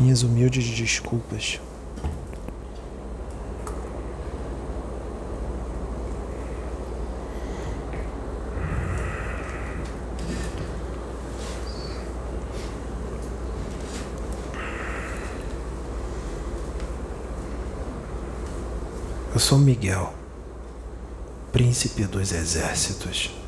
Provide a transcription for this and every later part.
Minhas humildes desculpas. Eu sou Miguel, príncipe dos exércitos.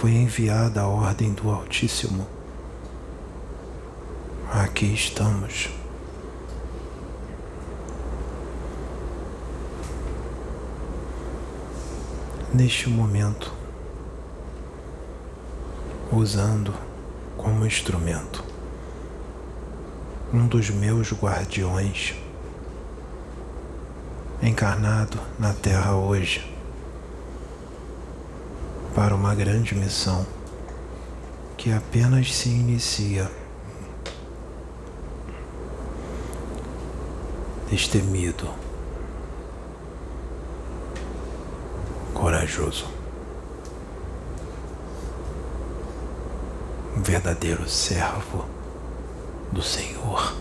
Foi enviada a ordem do Altíssimo. Aqui estamos. Neste momento, usando como instrumento um dos meus guardiões encarnado na Terra hoje para uma grande missão que apenas se inicia. Destemido, corajoso, um verdadeiro servo do Senhor.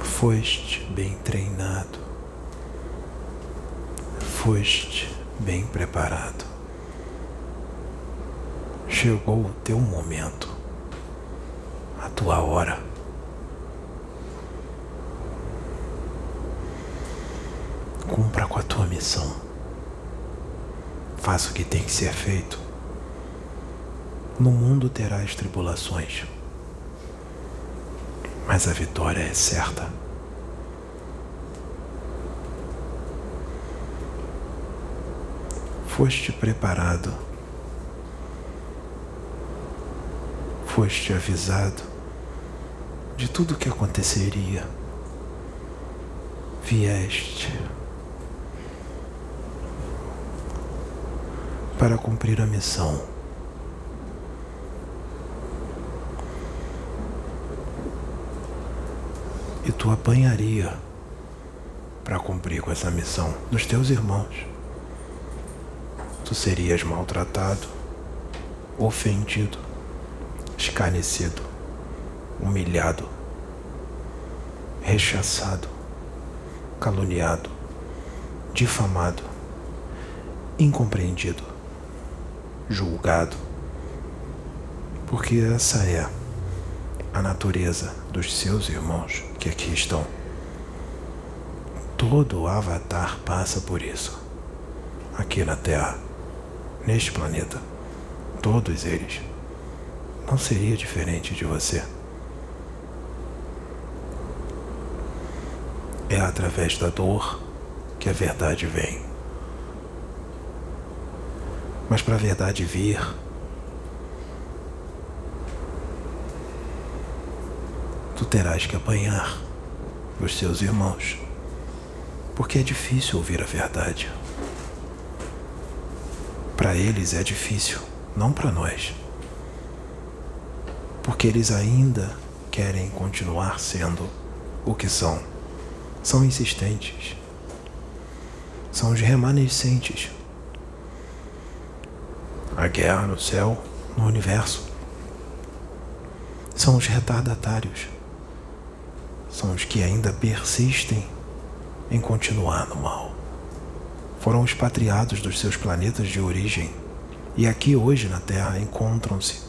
Foste bem treinado foste bem preparado. Chegou o teu momento, a tua hora. Cumpra com a tua missão. Faça o que tem que ser feito. No mundo terás tribulações, mas a vitória é certa. Foste preparado, foste avisado de tudo o que aconteceria, vieste para cumprir a missão. E tu apanharia para cumprir com essa missão dos teus irmãos tu serias maltratado, ofendido, escarnecido, humilhado, rechaçado, caluniado, difamado, incompreendido, julgado, porque essa é a natureza dos seus irmãos que aqui estão. Todo avatar passa por isso aqui na Terra neste planeta. Todos eles. Não seria diferente de você. É através da dor que a verdade vem. Mas para a verdade vir, tu terás que apanhar os seus irmãos, porque é difícil ouvir a verdade. Para eles é difícil, não para nós. Porque eles ainda querem continuar sendo o que são. São insistentes. São os remanescentes. A guerra no céu, no universo. São os retardatários. São os que ainda persistem em continuar no mal foram expatriados dos seus planetas de origem e aqui hoje na Terra encontram-se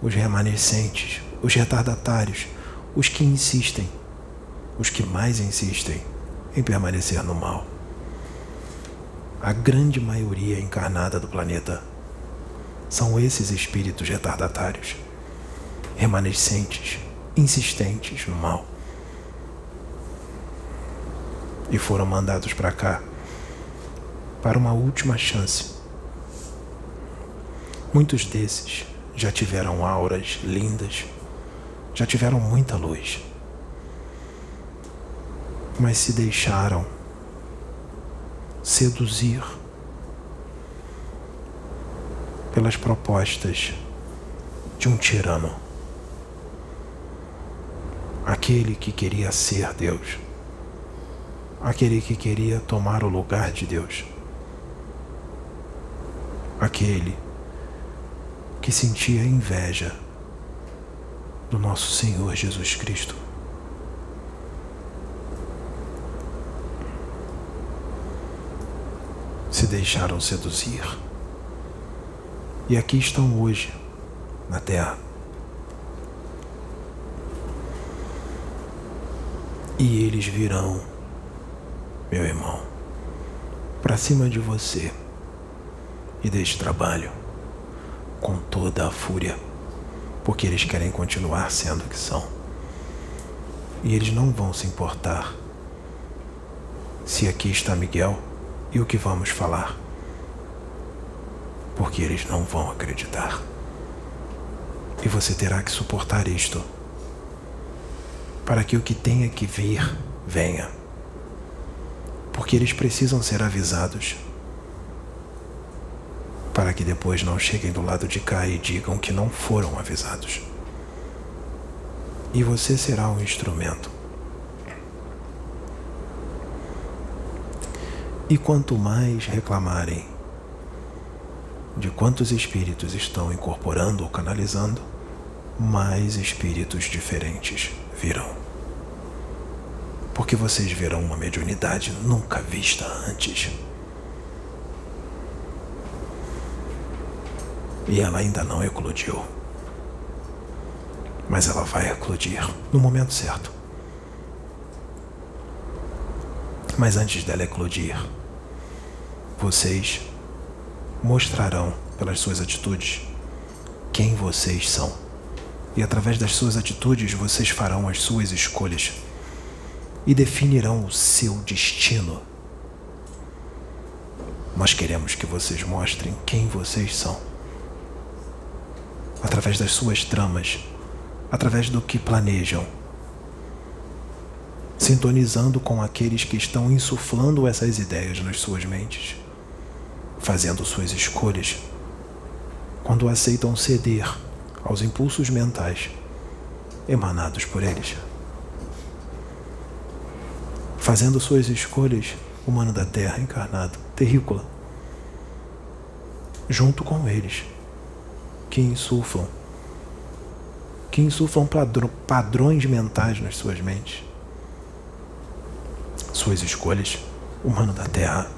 os remanescentes, os retardatários, os que insistem, os que mais insistem em permanecer no mal. A grande maioria encarnada do planeta são esses espíritos retardatários, remanescentes, insistentes no mal. E foram mandados para cá para uma última chance. Muitos desses já tiveram auras lindas, já tiveram muita luz, mas se deixaram seduzir pelas propostas de um tirano, aquele que queria ser Deus, aquele que queria tomar o lugar de Deus aquele que sentia inveja do nosso Senhor Jesus Cristo. Se deixaram seduzir. E aqui estão hoje, na terra. E eles virão, meu irmão, para cima de você e deste trabalho com toda a fúria, porque eles querem continuar sendo o que são. E eles não vão se importar se aqui está Miguel e o que vamos falar, porque eles não vão acreditar. E você terá que suportar isto para que o que tenha que vir venha. Porque eles precisam ser avisados para que depois não cheguem do lado de cá e digam que não foram avisados. E você será um instrumento. E quanto mais reclamarem de quantos espíritos estão incorporando ou canalizando, mais espíritos diferentes virão. Porque vocês verão uma mediunidade nunca vista antes. E ela ainda não eclodiu. Mas ela vai eclodir no momento certo. Mas antes dela eclodir, vocês mostrarão pelas suas atitudes quem vocês são. E através das suas atitudes vocês farão as suas escolhas e definirão o seu destino. Nós queremos que vocês mostrem quem vocês são. Através das suas tramas, através do que planejam, sintonizando com aqueles que estão insuflando essas ideias nas suas mentes, fazendo suas escolhas, quando aceitam ceder aos impulsos mentais emanados por eles. Fazendo suas escolhas, humano da Terra encarnado, terrícola, junto com eles, que insuflam, que insuflam padrões mentais nas suas mentes. Suas escolhas, humano da Terra,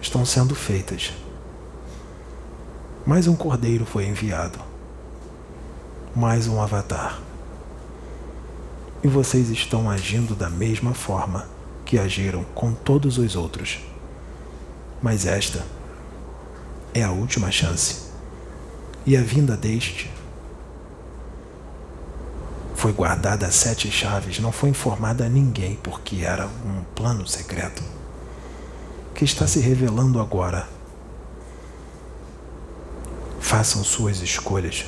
estão sendo feitas. Mais um cordeiro foi enviado mais um avatar. E vocês estão agindo da mesma forma que agiram com todos os outros. Mas esta é a última chance. E a vinda deste foi guardada sete chaves, não foi informada a ninguém, porque era um plano secreto que está se revelando agora. Façam suas escolhas.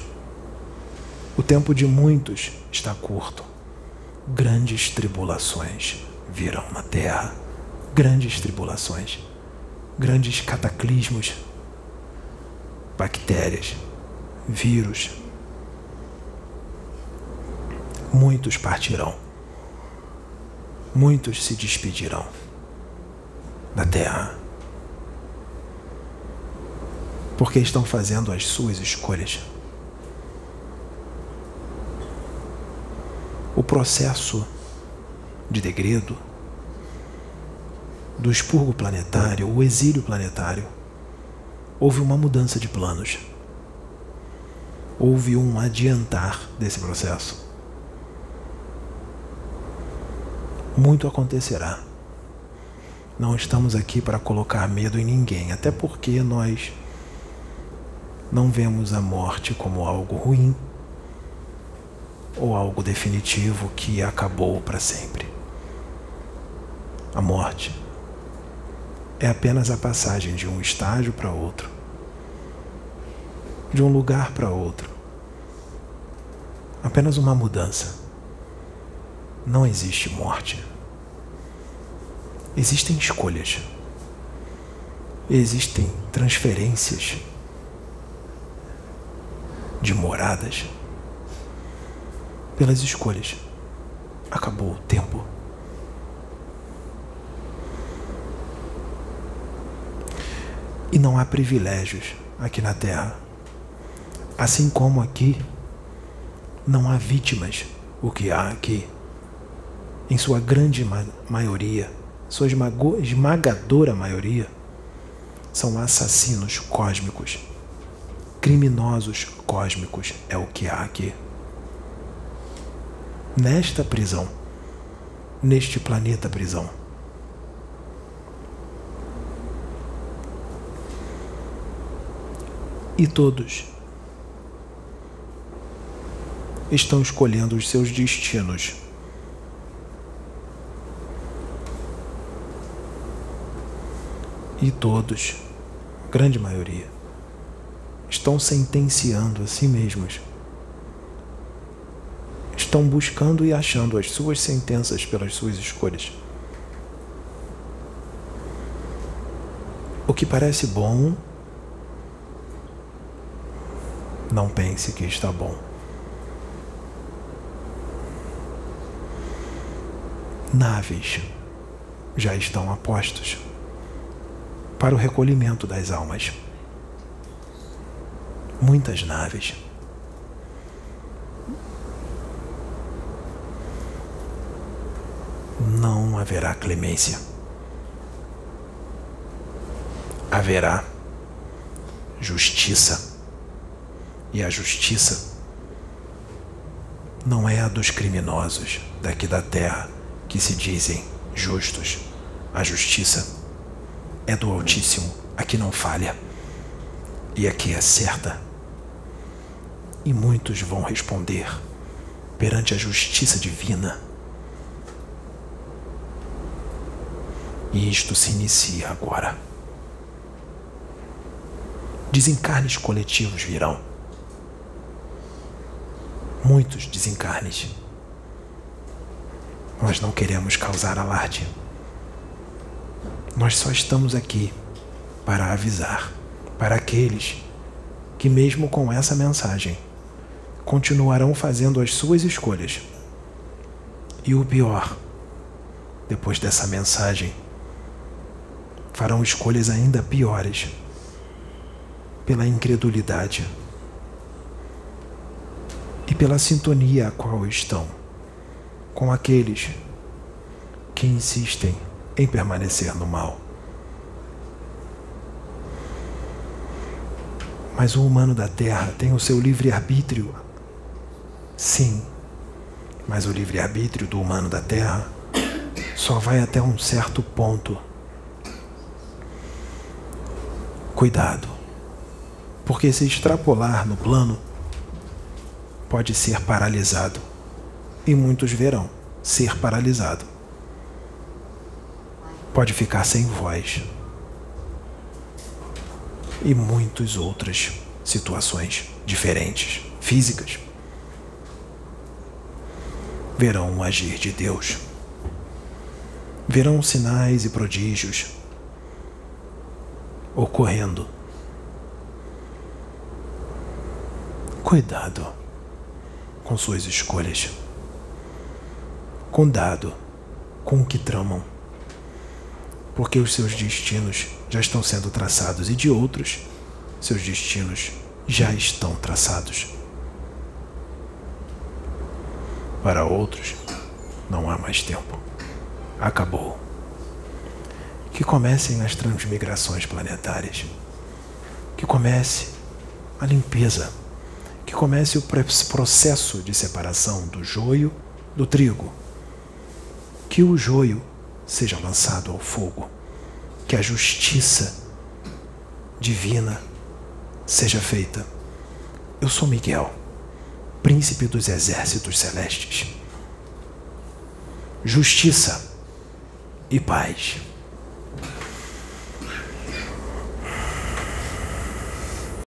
O tempo de muitos está curto. Grandes tribulações virão na terra. Grandes tribulações. Grandes cataclismos. Bactérias. Vírus. Muitos partirão. Muitos se despedirão da terra. Porque estão fazendo as suas escolhas. o processo de degredo, do expurgo planetário, o exílio planetário, houve uma mudança de planos. Houve um adiantar desse processo. Muito acontecerá. Não estamos aqui para colocar medo em ninguém, até porque nós não vemos a morte como algo ruim ou algo definitivo que acabou para sempre. A morte é apenas a passagem de um estágio para outro, de um lugar para outro. Apenas uma mudança. Não existe morte. Existem escolhas. Existem transferências de moradas pelas escolhas. Acabou o tempo. E não há privilégios aqui na Terra. Assim como aqui não há vítimas, o que há aqui, em sua grande ma maioria, sua esmagadora maioria, são assassinos cósmicos, criminosos cósmicos, é o que há aqui. Nesta prisão, neste planeta prisão. E todos estão escolhendo os seus destinos. E todos, grande maioria, estão sentenciando a si mesmos. Estão buscando e achando as suas sentenças pelas suas escolhas. O que parece bom, não pense que está bom. Naves já estão a postos para o recolhimento das almas. Muitas naves. Não haverá clemência. Haverá justiça. E a justiça não é a dos criminosos daqui da terra que se dizem justos. A justiça é do Altíssimo, a que não falha, e a que é certa. E muitos vão responder perante a justiça divina. E isto se inicia agora. Desencarnes coletivos virão. Muitos desencarnes nós não queremos causar alarde. Nós só estamos aqui para avisar para aqueles que, mesmo com essa mensagem, continuarão fazendo as suas escolhas. E o pior, depois dessa mensagem, farão escolhas ainda piores pela incredulidade e pela sintonia a qual estão com aqueles que insistem em permanecer no mal. Mas o humano da Terra tem o seu livre-arbítrio. Sim, mas o livre-arbítrio do humano da Terra só vai até um certo ponto. Cuidado, porque se extrapolar no plano, pode ser paralisado e muitos verão ser paralisado. Pode ficar sem voz. E muitas outras situações diferentes, físicas. Verão o agir de Deus. Verão sinais e prodígios ocorrendo. Cuidado com suas escolhas condado com o que tramam, porque os seus destinos já estão sendo traçados e de outros, seus destinos já estão traçados. Para outros, não há mais tempo. Acabou. Que comecem as transmigrações planetárias. Que comece a limpeza. Que comece o processo de separação do joio do trigo que o joio seja lançado ao fogo, que a justiça divina seja feita. Eu sou Miguel, príncipe dos exércitos celestes. Justiça e paz.